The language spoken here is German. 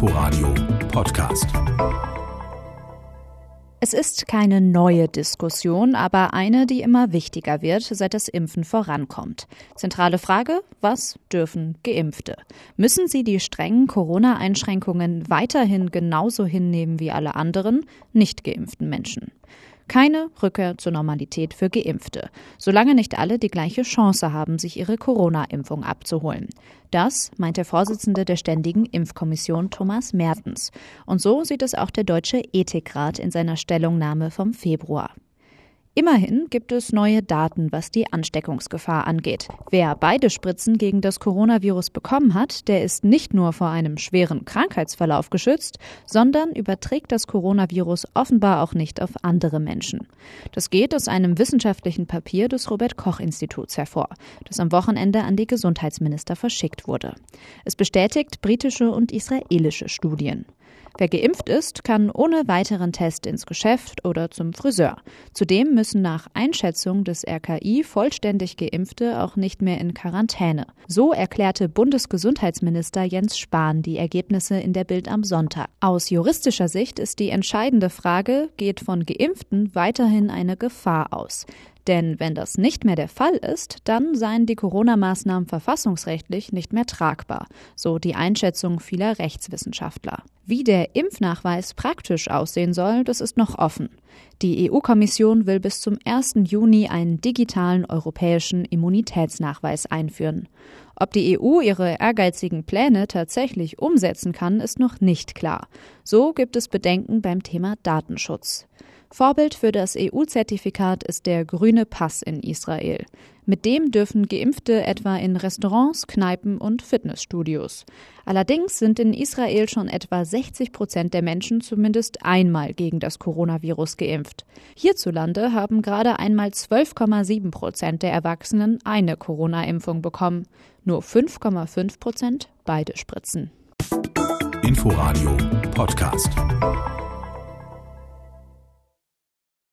Inforadio Podcast. Es ist keine neue Diskussion, aber eine, die immer wichtiger wird, seit das Impfen vorankommt. Zentrale Frage, was dürfen Geimpfte? Müssen sie die strengen Corona-Einschränkungen weiterhin genauso hinnehmen wie alle anderen nicht geimpften Menschen? Keine Rückkehr zur Normalität für Geimpfte, solange nicht alle die gleiche Chance haben, sich ihre Corona-Impfung abzuholen. Das meint der Vorsitzende der Ständigen Impfkommission Thomas Mertens. Und so sieht es auch der Deutsche Ethikrat in seiner Stellungnahme vom Februar. Immerhin gibt es neue Daten, was die Ansteckungsgefahr angeht. Wer beide Spritzen gegen das Coronavirus bekommen hat, der ist nicht nur vor einem schweren Krankheitsverlauf geschützt, sondern überträgt das Coronavirus offenbar auch nicht auf andere Menschen. Das geht aus einem wissenschaftlichen Papier des Robert Koch Instituts hervor, das am Wochenende an die Gesundheitsminister verschickt wurde. Es bestätigt britische und israelische Studien. Wer geimpft ist, kann ohne weiteren Test ins Geschäft oder zum Friseur. Zudem müssen nach Einschätzung des RKI vollständig Geimpfte auch nicht mehr in Quarantäne. So erklärte Bundesgesundheitsminister Jens Spahn die Ergebnisse in der Bild am Sonntag. Aus juristischer Sicht ist die entscheidende Frage, geht von Geimpften weiterhin eine Gefahr aus? Denn wenn das nicht mehr der Fall ist, dann seien die Corona-Maßnahmen verfassungsrechtlich nicht mehr tragbar, so die Einschätzung vieler Rechtswissenschaftler. Wie der Impfnachweis praktisch aussehen soll, das ist noch offen. Die EU-Kommission will bis zum 1. Juni einen digitalen europäischen Immunitätsnachweis einführen. Ob die EU ihre ehrgeizigen Pläne tatsächlich umsetzen kann, ist noch nicht klar. So gibt es Bedenken beim Thema Datenschutz. Vorbild für das EU-Zertifikat ist der grüne Pass in Israel. Mit dem dürfen Geimpfte etwa in Restaurants, Kneipen und Fitnessstudios. Allerdings sind in Israel schon etwa 60 Prozent der Menschen zumindest einmal gegen das Coronavirus geimpft. Hierzulande haben gerade einmal 12,7 Prozent der Erwachsenen eine Corona-Impfung bekommen. Nur 5,5 Prozent beide Spritzen. Inforadio Podcast.